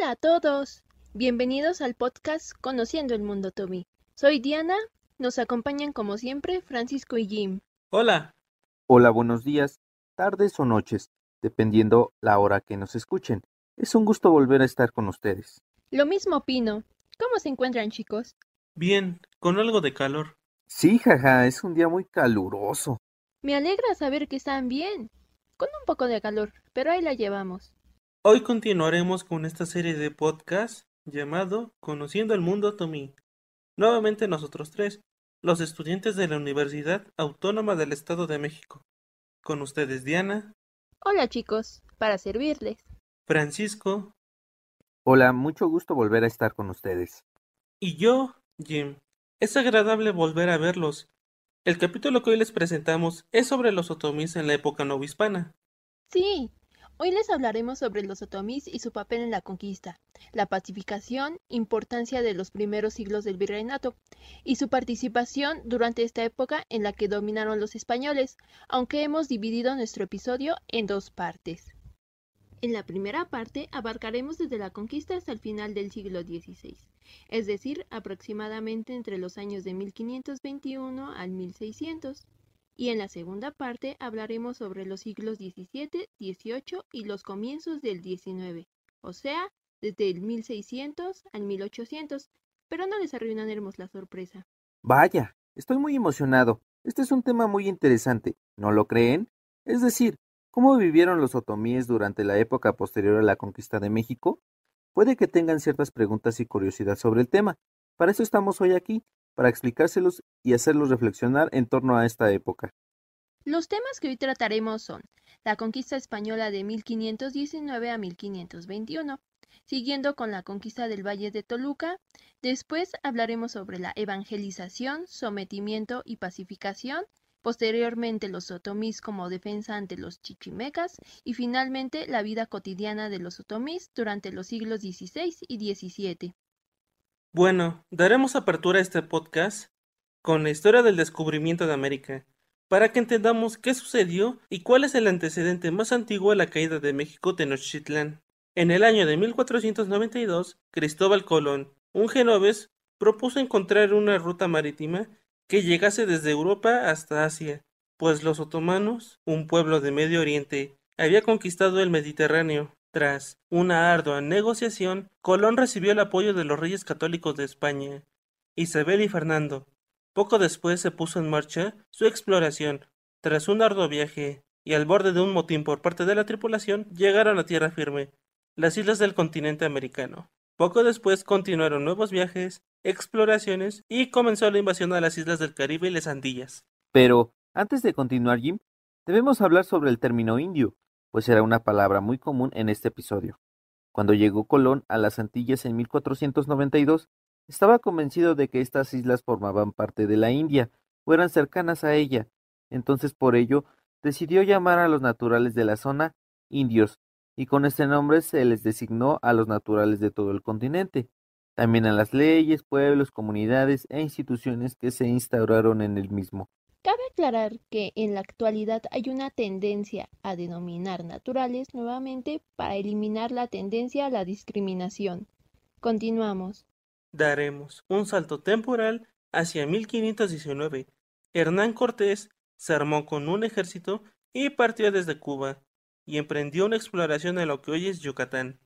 Hola a todos. Bienvenidos al podcast Conociendo el Mundo Toby. Soy Diana. Nos acompañan como siempre Francisco y Jim. Hola. Hola, buenos días, tardes o noches, dependiendo la hora que nos escuchen. Es un gusto volver a estar con ustedes. Lo mismo opino. ¿Cómo se encuentran chicos? Bien, con algo de calor. Sí, jaja, es un día muy caluroso. Me alegra saber que están bien. Con un poco de calor, pero ahí la llevamos. Hoy continuaremos con esta serie de podcast llamado Conociendo el Mundo Tommy. Nuevamente nosotros tres, los estudiantes de la Universidad Autónoma del Estado de México. Con ustedes Diana. Hola chicos, para servirles. Francisco. Hola, mucho gusto volver a estar con ustedes. Y yo, Jim. Es agradable volver a verlos. El capítulo que hoy les presentamos es sobre los otomís en la época novohispana. Sí, hoy les hablaremos sobre los otomís y su papel en la conquista, la pacificación, importancia de los primeros siglos del virreinato y su participación durante esta época en la que dominaron los españoles, aunque hemos dividido nuestro episodio en dos partes. En la primera parte abarcaremos desde la conquista hasta el final del siglo XVI, es decir, aproximadamente entre los años de 1521 al 1600. Y en la segunda parte hablaremos sobre los siglos XVII, XVIII y los comienzos del XIX, o sea, desde el 1600 al 1800, pero no les arruinaremos la sorpresa. Vaya, estoy muy emocionado. Este es un tema muy interesante, ¿no lo creen? Es decir, ¿Cómo vivieron los otomíes durante la época posterior a la conquista de México? Puede que tengan ciertas preguntas y curiosidad sobre el tema. Para eso estamos hoy aquí, para explicárselos y hacerlos reflexionar en torno a esta época. Los temas que hoy trataremos son la conquista española de 1519 a 1521, siguiendo con la conquista del Valle de Toluca. Después hablaremos sobre la evangelización, sometimiento y pacificación posteriormente los otomís como defensa ante los chichimecas y finalmente la vida cotidiana de los otomís durante los siglos XVI y XVII. Bueno, daremos apertura a este podcast con la historia del descubrimiento de América, para que entendamos qué sucedió y cuál es el antecedente más antiguo a la caída de México Tenochtitlán. En el año de 1492, Cristóbal Colón, un genovés, propuso encontrar una ruta marítima que llegase desde Europa hasta Asia, pues los otomanos, un pueblo de Medio Oriente, había conquistado el Mediterráneo. Tras una ardua negociación, Colón recibió el apoyo de los reyes católicos de España, Isabel y Fernando. Poco después se puso en marcha su exploración. Tras un arduo viaje y al borde de un motín por parte de la tripulación, llegaron a tierra firme, las islas del continente americano. Poco después continuaron nuevos viajes exploraciones y comenzó la invasión a las islas del Caribe y las Andillas. Pero, antes de continuar, Jim, debemos hablar sobre el término indio, pues era una palabra muy común en este episodio. Cuando llegó Colón a las Antillas en 1492, estaba convencido de que estas islas formaban parte de la India o eran cercanas a ella, entonces por ello decidió llamar a los naturales de la zona indios, y con este nombre se les designó a los naturales de todo el continente también a las leyes, pueblos, comunidades e instituciones que se instauraron en el mismo. Aclarar que en la actualidad hay una tendencia a denominar naturales nuevamente para eliminar la tendencia a la discriminación. Continuamos. Daremos un salto temporal hacia 1519. Hernán Cortés se armó con un ejército y partió desde Cuba y emprendió una exploración en lo que hoy es Yucatán.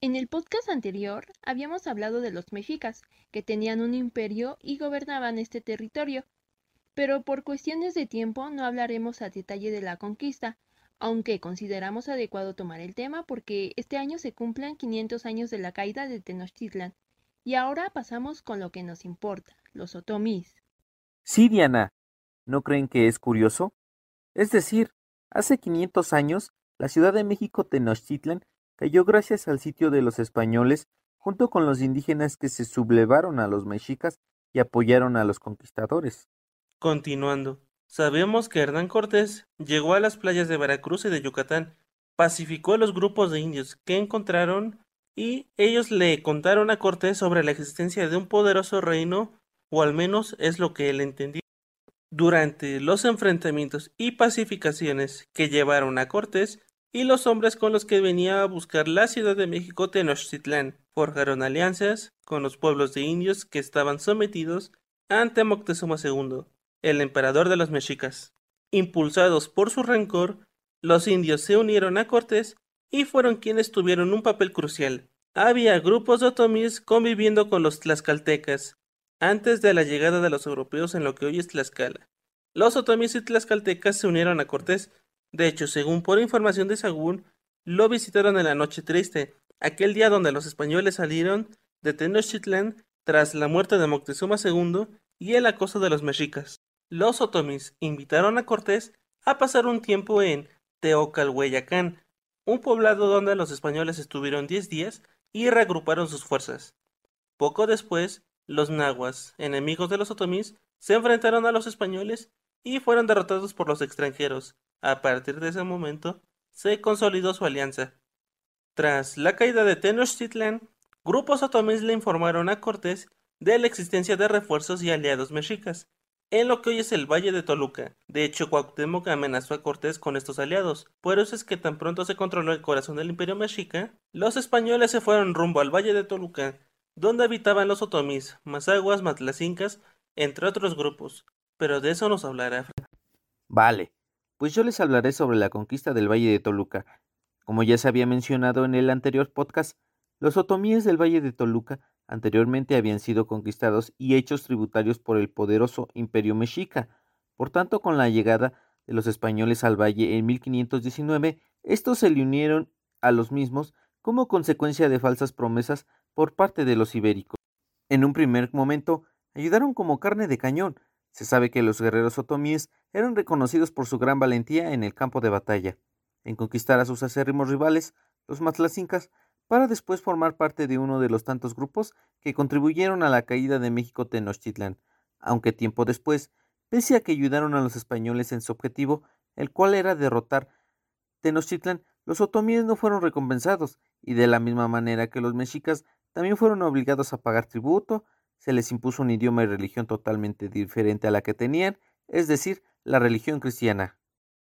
En el podcast anterior habíamos hablado de los mexicas, que tenían un imperio y gobernaban este territorio, pero por cuestiones de tiempo no hablaremos a detalle de la conquista, aunque consideramos adecuado tomar el tema porque este año se cumplen 500 años de la caída de Tenochtitlan. Y ahora pasamos con lo que nos importa, los otomís. Sí, Diana. ¿No creen que es curioso? Es decir, hace 500 años, la Ciudad de México Tenochtitlan cayó gracias al sitio de los españoles junto con los indígenas que se sublevaron a los mexicas y apoyaron a los conquistadores. Continuando, sabemos que Hernán Cortés llegó a las playas de Veracruz y de Yucatán, pacificó a los grupos de indios que encontraron y ellos le contaron a Cortés sobre la existencia de un poderoso reino, o al menos es lo que él entendió. Durante los enfrentamientos y pacificaciones que llevaron a Cortés, y los hombres con los que venía a buscar la Ciudad de México Tenochtitlán. Forjaron alianzas con los pueblos de indios que estaban sometidos ante Moctezuma II, el emperador de los mexicas. Impulsados por su rencor, los indios se unieron a Cortés y fueron quienes tuvieron un papel crucial. Había grupos de otomíes conviviendo con los tlaxcaltecas antes de la llegada de los europeos en lo que hoy es Tlaxcala. Los otomíes y tlaxcaltecas se unieron a Cortés de hecho, según por información de Sagún, lo visitaron en la noche triste, aquel día donde los españoles salieron de Tenochtitlán tras la muerte de Moctezuma II y el acoso de los mexicas. Los otomís invitaron a Cortés a pasar un tiempo en Teocalhueyacán, un poblado donde los españoles estuvieron diez días y reagruparon sus fuerzas. Poco después, los nahuas, enemigos de los otomís, se enfrentaron a los españoles y fueron derrotados por los extranjeros, a partir de ese momento, se consolidó su alianza. Tras la caída de Tenochtitlán, grupos otomíes le informaron a Cortés de la existencia de refuerzos y aliados mexicas, en lo que hoy es el Valle de Toluca. De hecho, Cuauhtémoc amenazó a Cortés con estos aliados. Por eso es que tan pronto se controló el corazón del imperio mexica, los españoles se fueron rumbo al Valle de Toluca, donde habitaban los otomís, mazaguas, matlacincas, entre otros grupos. Pero de eso nos hablará. Vale, pues yo les hablaré sobre la conquista del Valle de Toluca. Como ya se había mencionado en el anterior podcast, los otomíes del Valle de Toluca anteriormente habían sido conquistados y hechos tributarios por el poderoso imperio mexica. Por tanto, con la llegada de los españoles al valle en 1519, estos se le unieron a los mismos como consecuencia de falsas promesas por parte de los ibéricos. En un primer momento, ayudaron como carne de cañón, se sabe que los guerreros otomíes eran reconocidos por su gran valentía en el campo de batalla, en conquistar a sus acérrimos rivales, los matlacincas, para después formar parte de uno de los tantos grupos que contribuyeron a la caída de México Tenochtitlán, aunque tiempo después, pese a que ayudaron a los españoles en su objetivo, el cual era derrotar Tenochtitlán, los otomíes no fueron recompensados, y de la misma manera que los mexicas también fueron obligados a pagar tributo, se les impuso un idioma y religión totalmente diferente a la que tenían, es decir, la religión cristiana.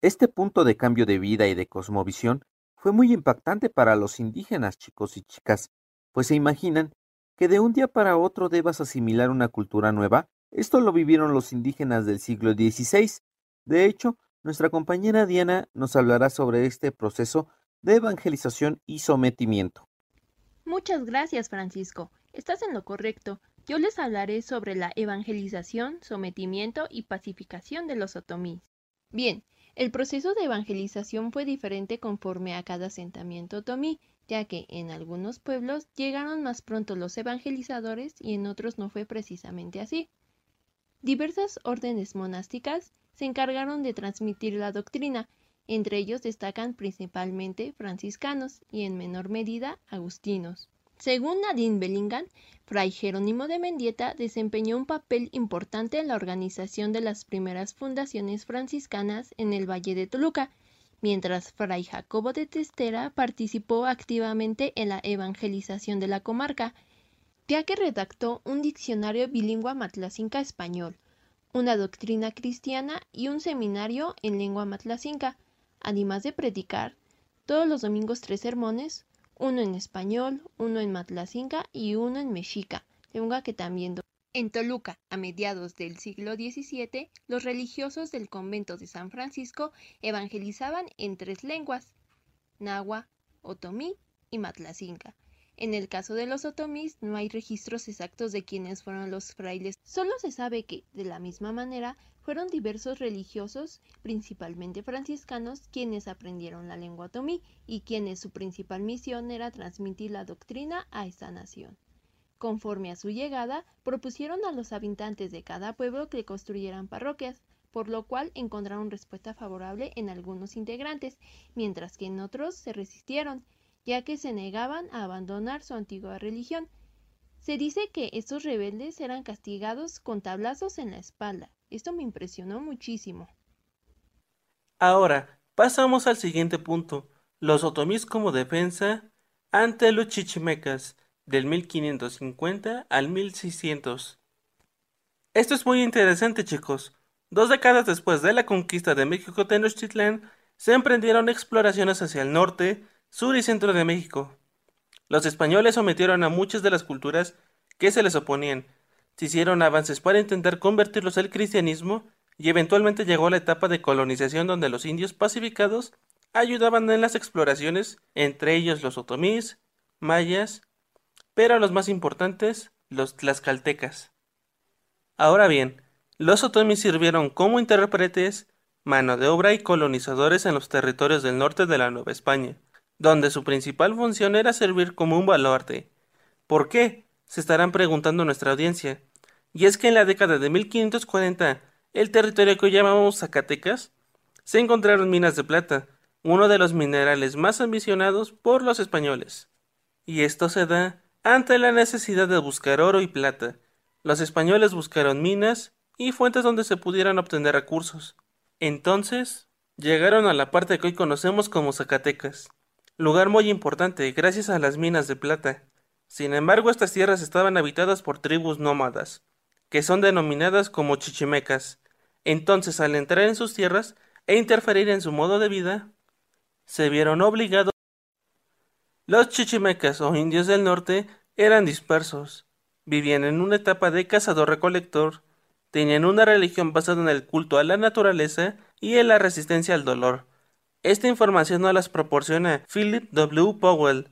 Este punto de cambio de vida y de cosmovisión fue muy impactante para los indígenas, chicos y chicas, pues se imaginan que de un día para otro debas asimilar una cultura nueva. Esto lo vivieron los indígenas del siglo XVI. De hecho, nuestra compañera Diana nos hablará sobre este proceso de evangelización y sometimiento. Muchas gracias, Francisco. Estás en lo correcto. Yo les hablaré sobre la evangelización, sometimiento y pacificación de los otomíes. Bien, el proceso de evangelización fue diferente conforme a cada asentamiento otomí, ya que en algunos pueblos llegaron más pronto los evangelizadores y en otros no fue precisamente así. Diversas órdenes monásticas se encargaron de transmitir la doctrina, entre ellos destacan principalmente franciscanos y en menor medida agustinos. Según Nadine Bellingham, Fray Jerónimo de Mendieta desempeñó un papel importante en la organización de las primeras fundaciones franciscanas en el Valle de Toluca, mientras Fray Jacobo de Testera participó activamente en la evangelización de la comarca, ya que redactó un diccionario bilingüe matlacinca español, una doctrina cristiana y un seminario en lengua matlacinca, además de predicar todos los domingos tres sermones, uno en español, uno en matlacinca y uno en mexica, lengua que también en Toluca, a mediados del siglo XVII, los religiosos del convento de San Francisco evangelizaban en tres lenguas, nahua, otomí y matlacinca. En el caso de los otomís no hay registros exactos de quiénes fueron los frailes, solo se sabe que, de la misma manera, fueron diversos religiosos, principalmente franciscanos, quienes aprendieron la lengua otomí y quienes su principal misión era transmitir la doctrina a esta nación. Conforme a su llegada, propusieron a los habitantes de cada pueblo que construyeran parroquias, por lo cual encontraron respuesta favorable en algunos integrantes, mientras que en otros se resistieron, ya que se negaban a abandonar su antigua religión. Se dice que estos rebeldes eran castigados con tablazos en la espalda, esto me impresionó muchísimo. Ahora, pasamos al siguiente punto, los otomís como defensa ante los chichimecas del 1550 al 1600. Esto es muy interesante chicos. Dos décadas después de la conquista de México Tenochtitlán, se emprendieron exploraciones hacia el norte, sur y centro de México. Los españoles sometieron a muchas de las culturas que se les oponían, se hicieron avances para intentar convertirlos al cristianismo y eventualmente llegó la etapa de colonización donde los indios pacificados ayudaban en las exploraciones, entre ellos los otomíes, mayas, pero los más importantes, los tlaxcaltecas. Ahora bien, los otomíes sirvieron como intérpretes, mano de obra y colonizadores en los territorios del norte de la Nueva España, donde su principal función era servir como un baluarte. ¿Por qué? Se estarán preguntando nuestra audiencia. Y es que en la década de 1540, el territorio que hoy llamamos Zacatecas, se encontraron minas de plata, uno de los minerales más ambicionados por los españoles. Y esto se da ante la necesidad de buscar oro y plata. Los españoles buscaron minas y fuentes donde se pudieran obtener recursos. Entonces, llegaron a la parte que hoy conocemos como Zacatecas, lugar muy importante gracias a las minas de plata. Sin embargo, estas tierras estaban habitadas por tribus nómadas, que son denominadas como chichimecas. Entonces, al entrar en sus tierras e interferir en su modo de vida, se vieron obligados. Los chichimecas o indios del norte eran dispersos, vivían en una etapa de cazador-recolector, tenían una religión basada en el culto a la naturaleza y en la resistencia al dolor. Esta información no las proporciona Philip W. Powell.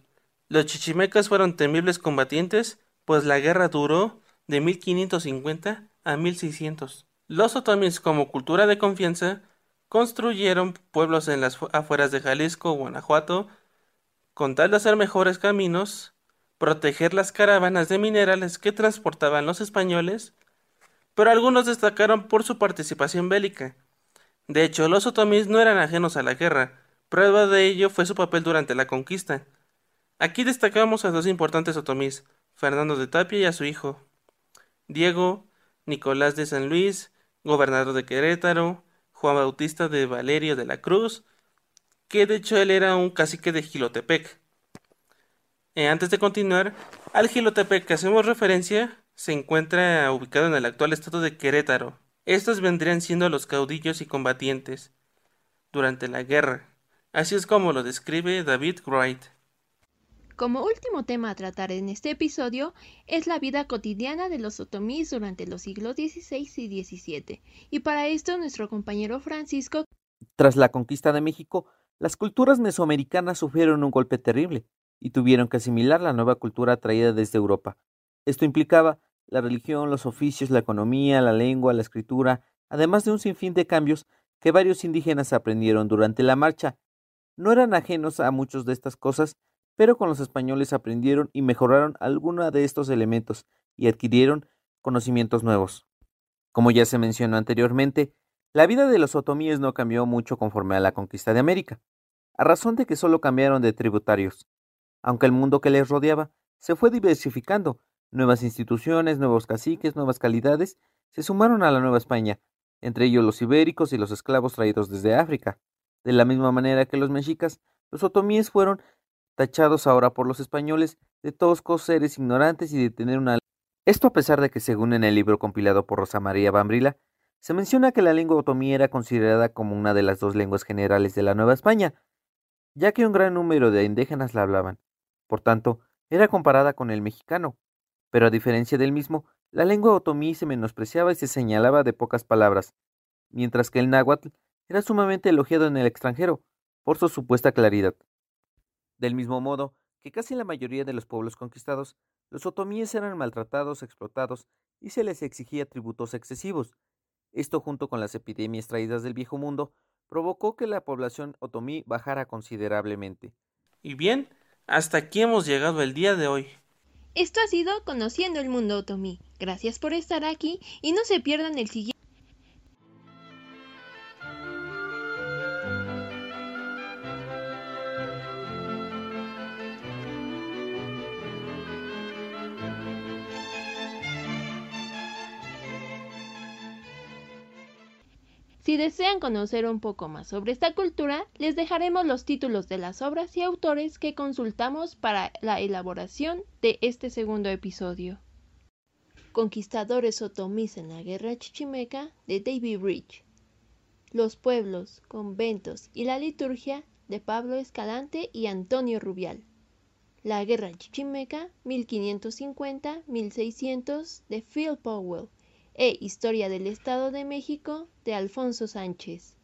Los chichimecas fueron temibles combatientes, pues la guerra duró de 1550 a 1600. Los otomíes como cultura de confianza construyeron pueblos en las afueras de Jalisco, Guanajuato, con tal de hacer mejores caminos, proteger las caravanas de minerales que transportaban los españoles, pero algunos destacaron por su participación bélica. De hecho, los otomíes no eran ajenos a la guerra, prueba de ello fue su papel durante la conquista. Aquí destacamos a dos importantes otomíes, Fernando de Tapia y a su hijo, Diego, Nicolás de San Luis, gobernador de Querétaro, Juan Bautista de Valerio de la Cruz, que de hecho él era un cacique de Gilotepec. Eh, antes de continuar, al Gilotepec que hacemos referencia se encuentra ubicado en el actual estado de Querétaro. Estos vendrían siendo los caudillos y combatientes durante la guerra. Así es como lo describe David Wright. Como último tema a tratar en este episodio es la vida cotidiana de los otomíes durante los siglos XVI y XVII, y para esto nuestro compañero Francisco. Tras la conquista de México, las culturas mesoamericanas sufrieron un golpe terrible y tuvieron que asimilar la nueva cultura traída desde Europa. Esto implicaba la religión, los oficios, la economía, la lengua, la escritura, además de un sinfín de cambios que varios indígenas aprendieron durante la marcha. No eran ajenos a muchas de estas cosas pero con los españoles aprendieron y mejoraron algunos de estos elementos y adquirieron conocimientos nuevos. Como ya se mencionó anteriormente, la vida de los otomíes no cambió mucho conforme a la conquista de América, a razón de que solo cambiaron de tributarios, aunque el mundo que les rodeaba se fue diversificando, nuevas instituciones, nuevos caciques, nuevas calidades se sumaron a la Nueva España, entre ellos los ibéricos y los esclavos traídos desde África. De la misma manera que los mexicas, los otomíes fueron tachados ahora por los españoles de toscos seres ignorantes y de tener una... Esto a pesar de que según en el libro compilado por Rosa María Bambrila, se menciona que la lengua otomí era considerada como una de las dos lenguas generales de la Nueva España, ya que un gran número de indígenas la hablaban. Por tanto, era comparada con el mexicano. Pero a diferencia del mismo, la lengua otomí se menospreciaba y se señalaba de pocas palabras, mientras que el náhuatl era sumamente elogiado en el extranjero por su supuesta claridad. Del mismo modo que casi la mayoría de los pueblos conquistados, los otomíes eran maltratados, explotados y se les exigía tributos excesivos. Esto junto con las epidemias traídas del viejo mundo provocó que la población otomí bajara considerablemente. Y bien, hasta aquí hemos llegado el día de hoy. Esto ha sido Conociendo el Mundo Otomí. Gracias por estar aquí y no se pierdan el siguiente. Si desean conocer un poco más sobre esta cultura, les dejaremos los títulos de las obras y autores que consultamos para la elaboración de este segundo episodio. Conquistadores otomíes en la Guerra Chichimeca de David Rich. Los pueblos, conventos y la liturgia de Pablo Escalante y Antonio Rubial. La Guerra Chichimeca 1550-1600 de Phil Powell e Historia del Estado de México de Alfonso Sánchez.